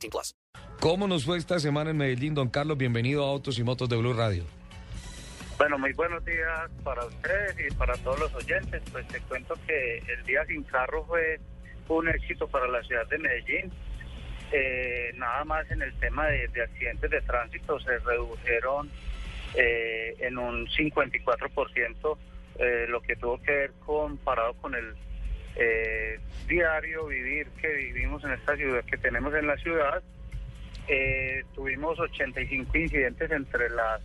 18 plus. ¿Cómo nos fue esta semana en Medellín, don Carlos? Bienvenido a Autos y Motos de Blue Radio. Bueno, muy buenos días para ustedes y para todos los oyentes. Pues te cuento que el día sin carro fue un éxito para la ciudad de Medellín. Eh, nada más en el tema de, de accidentes de tránsito se redujeron eh, en un 54% eh, lo que tuvo que ver comparado con el eh, diario vivir que vivimos en esta ciudad, que tenemos en la ciudad. Eh, tuvimos 85 incidentes entre las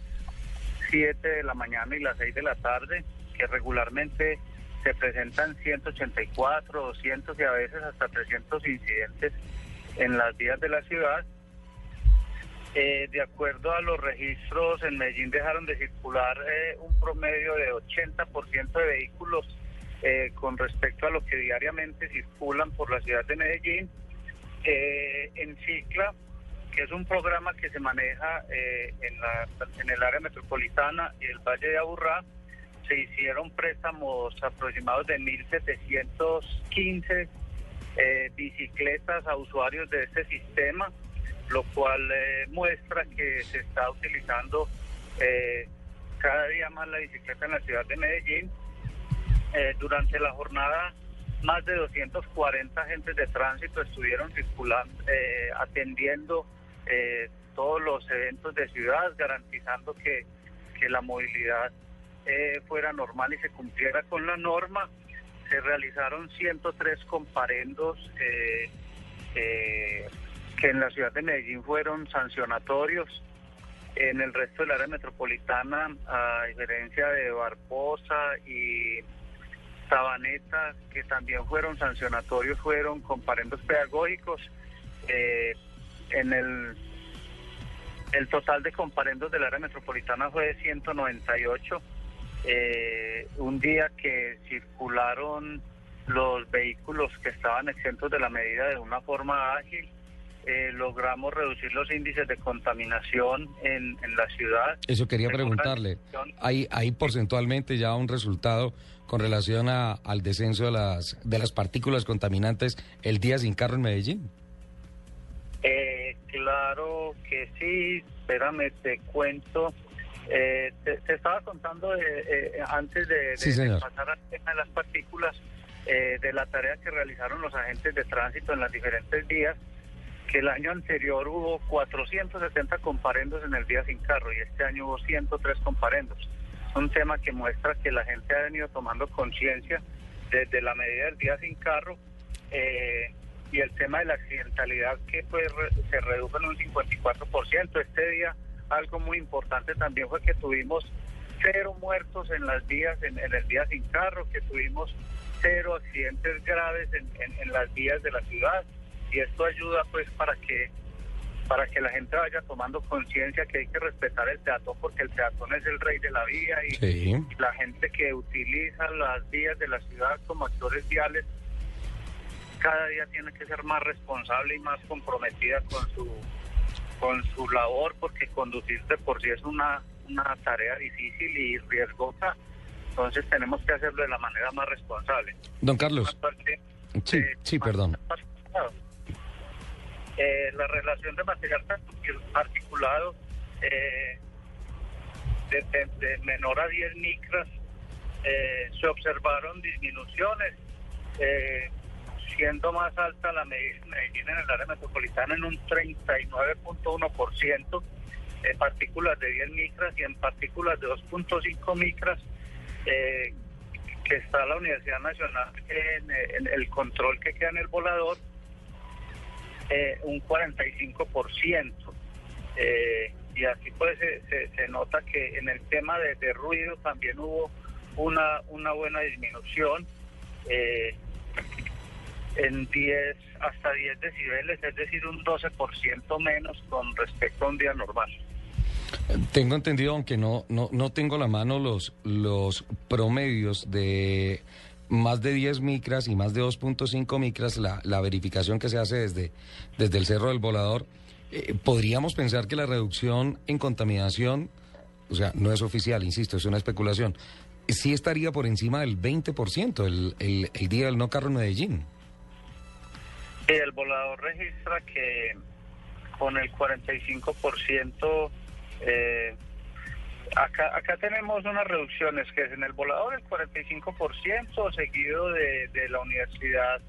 7 de la mañana y las 6 de la tarde, que regularmente se presentan 184, 200 y a veces hasta 300 incidentes en las vías de la ciudad. Eh, de acuerdo a los registros, en Medellín dejaron de circular eh, un promedio de 80% de vehículos eh, con respecto a lo que diariamente circulan por la ciudad de Medellín. Eh, en Cicla, que es un programa que se maneja eh, en, la, en el área metropolitana y el Valle de Aburrá, se hicieron préstamos aproximados de 1.715 eh, bicicletas a usuarios de este sistema, lo cual eh, muestra que se está utilizando eh, cada día más la bicicleta en la ciudad de Medellín. Eh, durante la jornada, más de 240 agentes de tránsito estuvieron circulando, eh, atendiendo eh, todos los eventos de ciudad, garantizando que, que la movilidad fuera normal y se cumpliera con la norma. Se realizaron 103 comparendos que en la ciudad de Medellín fueron sancionatorios. En el resto del área metropolitana, a diferencia de Barbosa y Sabaneta, que también fueron sancionatorios, fueron comparendos pedagógicos. Eh, en el, el total de comparendos del área metropolitana fue de 198. Eh, un día que circularon los vehículos que estaban exentos de la medida de una forma ágil, eh, logramos reducir los índices de contaminación en, en la ciudad. Eso quería preguntarle. ¿Hay, hay porcentualmente ya un resultado con relación a- al descenso de las, de las partículas contaminantes el día sin carro en Medellín? Eh, claro que sí, espérame, te cuento. Eh, te, te estaba contando de, eh, antes de, de- Sí, de pasar al tema de las partículas, eh, de la tarea que realizaron los agentes de tránsito en las diferentes vías, el año anterior hubo 470 comparendos en el día sin carro y este año hubo 103 comparendos. Un tema que muestra que la gente ha venido tomando conciencia desde la medida del día sin carro eh, y el tema de la accidentalidad que pues se redujo en un 54%. Este día algo muy importante también fue que tuvimos cero muertos en las vías, en, en el día sin carro, que tuvimos cero accidentes graves en, en- en las vías de la ciudad y esto ayuda pues para que para que la gente vaya tomando conciencia que hay que respetar el peatón porque el peatón es el rey de la vía y, Sí. y la gente que utiliza las vías de la ciudad como actores viales cada día tiene que ser más responsable y más comprometida con su con su labor porque conducir de por sí es una una tarea difícil y riesgosa entonces tenemos que hacerlo de la manera más responsable Don Carlos. Sí, eh, sí, perdón. Eh, la relación de material articulado eh, de, menor a 10 micras eh, se observaron disminuciones, eh, siendo más alta la Medellín en el área metropolitana en un 39.1%, en partículas de 10 micras y en partículas de 2.5 micras, que está la Universidad Nacional en el control que queda en el volador, eh, un 45%. Eh, y así pues se, se- nota que en el tema de, ruido también hubo una, una buena disminución. Eh, en 10 hasta 10 decibeles, es decir, un 12% menos con respecto a un día normal. Tengo entendido, aunque no, no, no tengo la mano los, los promedios de más de 10 micras y más de 2.5 micras, la, la verificación que se hace desde, desde el Cerro del Volador, eh, podríamos pensar que la reducción en contaminación, o sea, no es oficial, insisto, es una especulación, sí estaría por encima del 20% el, el, el día del no carro en Medellín. El volador registra que con el 45%, eh, acá, acá tenemos unas reducciones, que es en el volador el 45%, seguido de, de la Universidad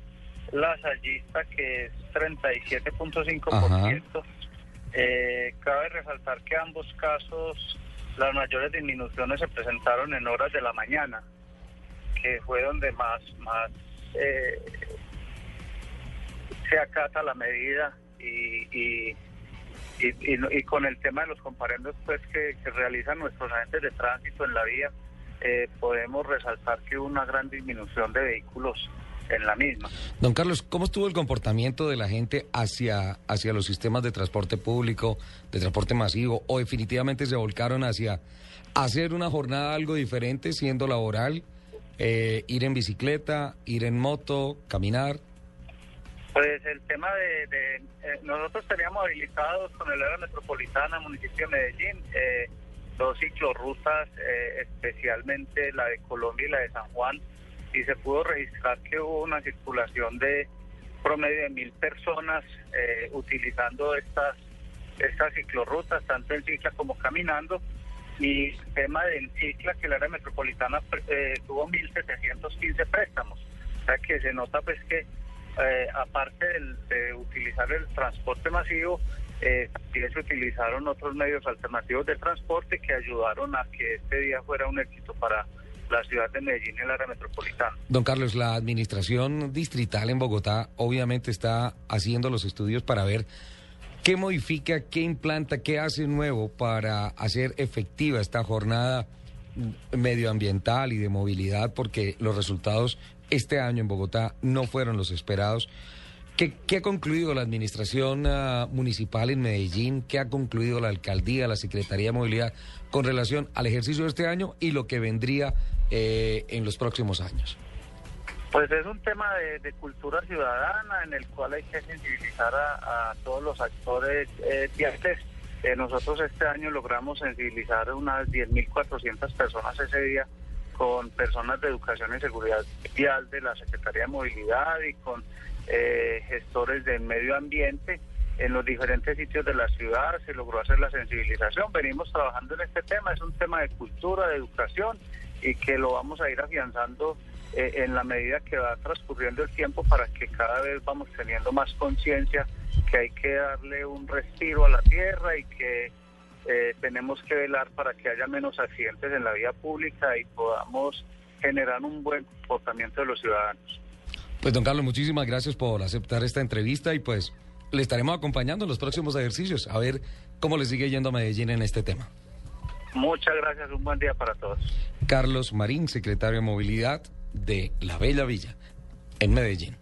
Lasallista, que es 37.5%. Eh, cabe resaltar que ambos casos, las mayores disminuciones se presentaron en horas de la mañana, que fue donde más, más eh, se acata la medida y, y, y, y, con el tema de los comparendos pues que, que, realizan nuestros agentes de tránsito en la vía, eh, podemos resaltar que hubo una gran disminución de vehículos en la misma. Don Carlos, ¿cómo estuvo el comportamiento de la gente hacia, hacia los sistemas de transporte público, de transporte masivo, o definitivamente se volcaron hacia hacer una jornada algo diferente, siendo laboral, eh, ir en bicicleta, ir en moto, caminar? Pues el tema de, de eh, nosotros teníamos habilitados con el área metropolitana, municipio de Medellín, eh, dos ciclorrutas, eh, especialmente la de Colombia y la de San Juan, y se pudo registrar que hubo una circulación de promedio de mil personas eh, utilizando estas estas ciclorrutas, tanto en cicla como caminando. Y el tema de cicla, que el área metropolitana eh, tuvo 1.715 préstamos. O sea que se nota pues que eh, aparte del, de utilizar el transporte masivo, eh, también se utilizaron otros medios alternativos de transporte que ayudaron a que este día fuera un éxito para la ciudad de Medellín y el área metropolitana. Don Carlos, la administración distrital en Bogotá obviamente está haciendo los estudios para ver qué modifica, qué implanta, qué hace nuevo para hacer efectiva esta jornada medioambiental y de movilidad, porque los resultados este año en Bogotá no fueron los esperados. ¿Qué, qué ha concluido la administración uh, municipal en Medellín? ¿Qué ha concluido la alcaldía, la Secretaría de Movilidad con relación al ejercicio de este año y lo que vendría eh, en los próximos años? Pues es un tema de, de, cultura ciudadana en el cual hay que sensibilizar a, a todos los actores eh, viales. Eh, nosotros este año logramos sensibilizar unas 10.400 personas ese día con personas de educación y seguridad vial de la Secretaría de Movilidad y con eh, gestores del medio ambiente en los diferentes sitios de la ciudad se logró hacer la sensibilización. Venimos trabajando en este tema, es un tema de cultura, de educación y que lo vamos a ir afianzando eh, en la medida que va transcurriendo el tiempo para que cada vez vamos teniendo más conciencia que hay que darle un respiro a la tierra y que eh, tenemos que velar para que haya menos accidentes en la vía pública y podamos generar un buen comportamiento de los ciudadanos. Pues don Carlos, muchísimas gracias por aceptar esta entrevista y pues le estaremos acompañando en los próximos ejercicios a ver cómo le sigue yendo a Medellín en este tema. Muchas gracias, un buen día para todos. Carlos Marín, secretario de Movilidad de La Bella Villa, en Medellín.